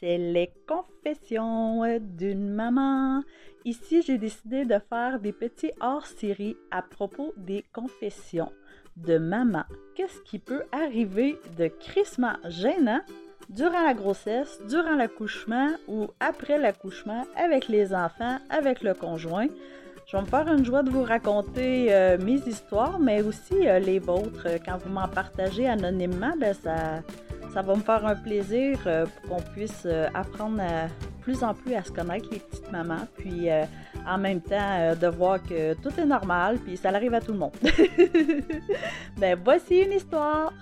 c'est les confessions d'une maman. Ici, j'ai décidé de faire des petits hors-série à propos des confessions de maman. Qu'est-ce qui peut arriver de crissement gênant durant la grossesse, durant l'accouchement ou après l'accouchement avec les enfants, avec le conjoint? Je vais me faire une joie de vous raconter euh, mes histoires, mais aussi euh, les vôtres. Quand vous m'en partagez anonymement, ben, ça, ça va me faire un plaisir euh, pour qu'on puisse apprendre plus en plus à se connaître, les petites mamans, puis en même temps de voir que tout est normal, puis ça arrive à tout le monde. ben voici une histoire.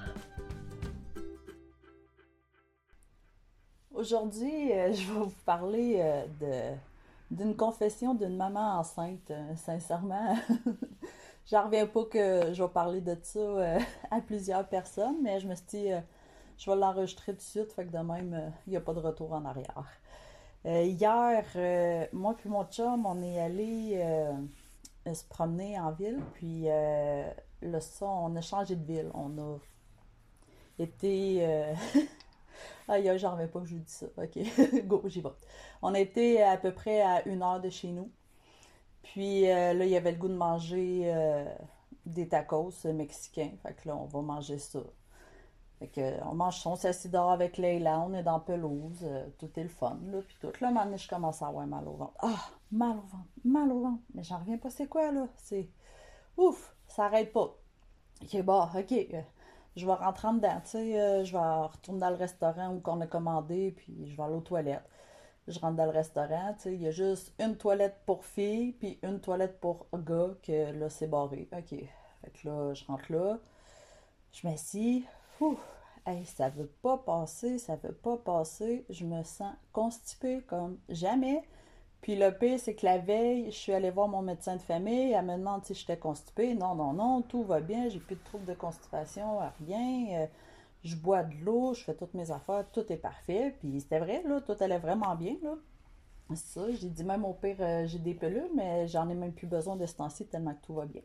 Aujourd'hui, je vais vous parler de d'une confession d'une maman enceinte, euh, sincèrement. J'en reviens pas que je vais parler de ça euh, à plusieurs personnes, mais je me suis dit, euh, je vais l'enregistrer tout de suite, fait que de même, il n'y a pas de retour en arrière. hier, moi puis mon chum, on est allé se promener en ville, puis le son, on a changé de ville. On a été Aïe, j'en reviens pas que je vous dis ça. OK, go, j'y vais. On était à peu près à une heure de chez nous. Puis euh, là, il y avait le goût de manger euh, des tacos mexicains. Fait que là, on va manger ça. Fait que, on mange ça, on s'assit dehors avec Leila, on est dans pelouse, euh, tout est le fun, là, puis tout. Là, maintenant, je commence à avoir mal au ventre. Ah, mal au ventre, mal au ventre. Mais j'en reviens pas, c'est quoi, là? C'est... Ouf, ça arrête pas. Ok, bon, ok je vais rentrer en dedans, euh, je vais retourner dans le restaurant où qu'on a commandé, puis je vais aller aux toilettes. Je rentre dans le restaurant, tu sais, il y a juste une toilette pour filles, puis une toilette pour gars, que là, c'est barré. OK. Fait que là, je rentre là, je m'assis, ouh, hey, ça veut pas passer, ça veut pas passer, je me sens constipée comme jamais. Puis le pire, c'est que la veille, je suis allée voir mon médecin de famille. Elle me demande si j'étais constipée. Non, non, non, tout va bien. J'ai plus de troubles de constipation, rien. Euh, je bois de l'eau, je fais toutes mes affaires, tout est parfait. Puis c'était vrai, là, tout allait vraiment bien. C'est ça, j'ai dit même au pire, euh, j'ai des pelules, mais j'en ai même plus besoin de tellement que tout va bien.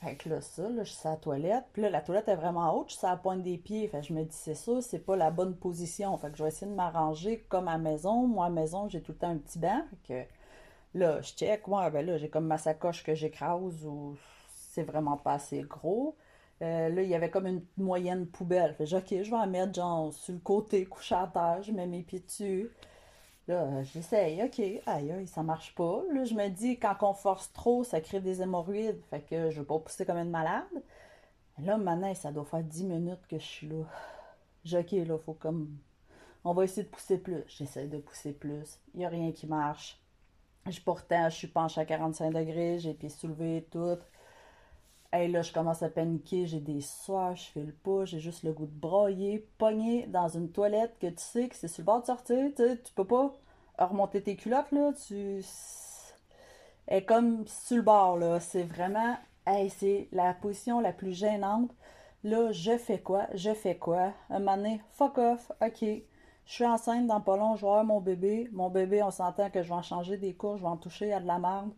Fait que là, ça, là, je suis à la toilette. Puis là, la toilette est vraiment haute, je suis à la pointe des pieds. Fait que je me dis, c'est ça, c'est pas la bonne position. Fait que je vais essayer de m'arranger comme à maison. Moi, à la maison, j'ai tout le temps un petit banc. Fait que là, je check. Moi, ben là, j'ai comme ma sacoche que j'écrase ou c'est vraiment pas assez gros. Euh, là, il y avait comme une moyenne poubelle. Fait que, OK, je vais en mettre genre sur le côté, couché à terre, je mets mes pieds dessus. Là, j'essaye, ok, aïe, ça marche pas. Là, je me dis, quand on force trop, ça crée des hémorroïdes, fait que je veux pas pousser comme une malade. Là, maintenant, ça doit faire 10 minutes que je suis là. J'ai, ok, là, faut comme. On va essayer de pousser plus. J'essaie de pousser plus. Il n'y a rien qui marche. Je, pourtant, je suis penchée à 45 degrés, j'ai pieds soulevés et tout. Hey, là, je commence à paniquer, j'ai des soirs, je fais le pas, j'ai juste le goût de broyer, pogner dans une toilette que tu sais que c'est sur le bord de sortir, tu, tu peux pas remonter tes culottes, là, tu... Est comme sur le bord, là, c'est vraiment... Hey, c'est la position la plus gênante. Là, je fais quoi? Je fais quoi? Un moment donné, fuck off, ok. Je suis enceinte dans pas long, je vais avoir mon bébé. Mon bébé, on s'entend que je vais en changer des cours, je vais en toucher à de la merde.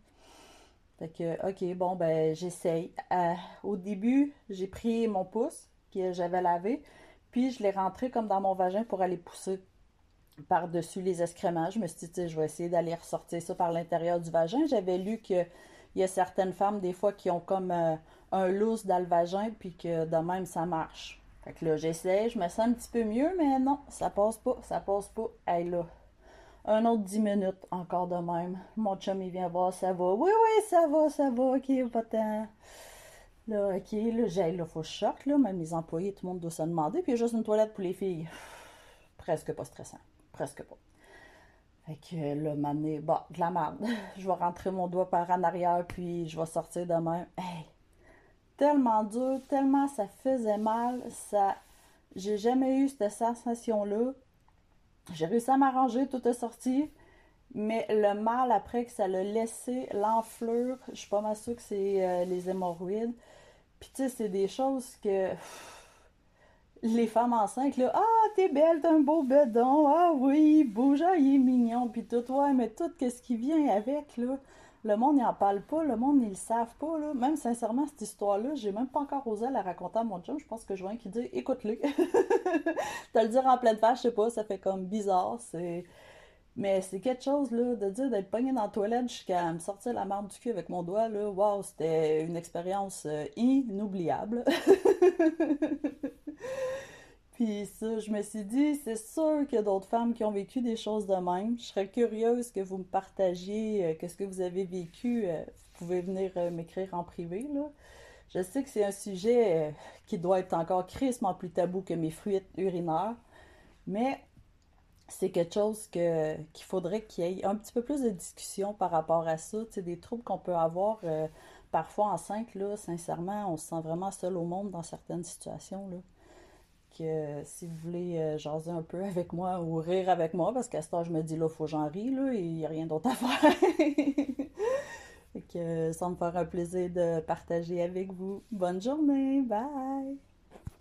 Fait que, OK, bon, ben, j'essaye. Euh, au début, j'ai pris mon pouce que j'avais lavé, puis je l'ai rentré comme dans mon vagin pour aller pousser par-dessus les excréments. Je me suis dit, je vais essayer d'aller ressortir ça par l'intérieur du vagin. J'avais lu qu'il y a certaines femmes, des fois, qui ont comme euh, un loose dans le vagin, puis que de même, ça marche. Fait que là, j'essaie, je me sens un petit peu mieux, mais non, ça passe pas, ça passe pas. Hey là, un autre 10 minutes, encore de même. Mon chum, il vient voir, ça va. Oui, oui, ça va, ça va, ok, pas tant. Là, ok, là, j'ai, là, faut sorte, là. Même les employés, tout le monde doit se demander. Puis il y a juste une toilette pour les filles. Presque pas stressant. Presque pas. Fait que là, m'amener, bah, de la merde. je vais rentrer mon doigt par en arrière, puis je vais sortir de même. Hey! Tellement dur, tellement ça faisait mal. Ça. J'ai jamais eu cette sensation-là. J'ai réussi à m'arranger, tout est sorti. Mais le mal après que ça l'a laissé, l'enflure, je suis pas mal sûre que c'est euh, les hémorroïdes. Puis tu sais, c'est des choses que les femmes enceintes, là, ah, t'es belle, t'as un beau bedon, ah oui, beau, il est mignon, puis tout, ouais, mais tout, qu'est-ce qui vient avec, là? Le monde n'en parle pas, le monde, ils le savent pas, là. Même sincèrement, cette histoire-là, j'ai même pas encore osé la raconter à mon chum. Je pense que je vois un qui dit écoute-le. te le dire en pleine face, je sais pas, ça fait comme bizarre. C'est. Mais c'est quelque chose, là, de dire d'être pogné dans la toilette jusqu'à me sortir la marde du cul avec mon doigt, là. Waouh, c'était une expérience euh, inoubliable. Puis ça, je me suis dit, c'est sûr qu'il y a d'autres femmes qui ont vécu des choses de même. Je serais curieuse que vous me partagiez euh, qu'est-ce que vous avez vécu. Euh, vous pouvez venir euh, m'écrire en privé, là. Je sais que c'est un sujet qui doit être encore crissement plus tabou que mes fruits urinaires, mais c'est quelque chose qu'il faudrait qu'il y ait un petit peu plus de discussion par rapport à ça. Tu des troubles qu'on peut avoir parfois enceinte, là, sincèrement, on se sent vraiment seul au monde dans certaines situations, là si vous voulez euh, jaser un peu avec moi ou rire avec moi, parce qu'à ce temps, je me dis là, faut que j'en rie, là, il n'y a rien d'autre à faire. que ça me fera un plaisir de partager avec vous. Bonne journée, bye!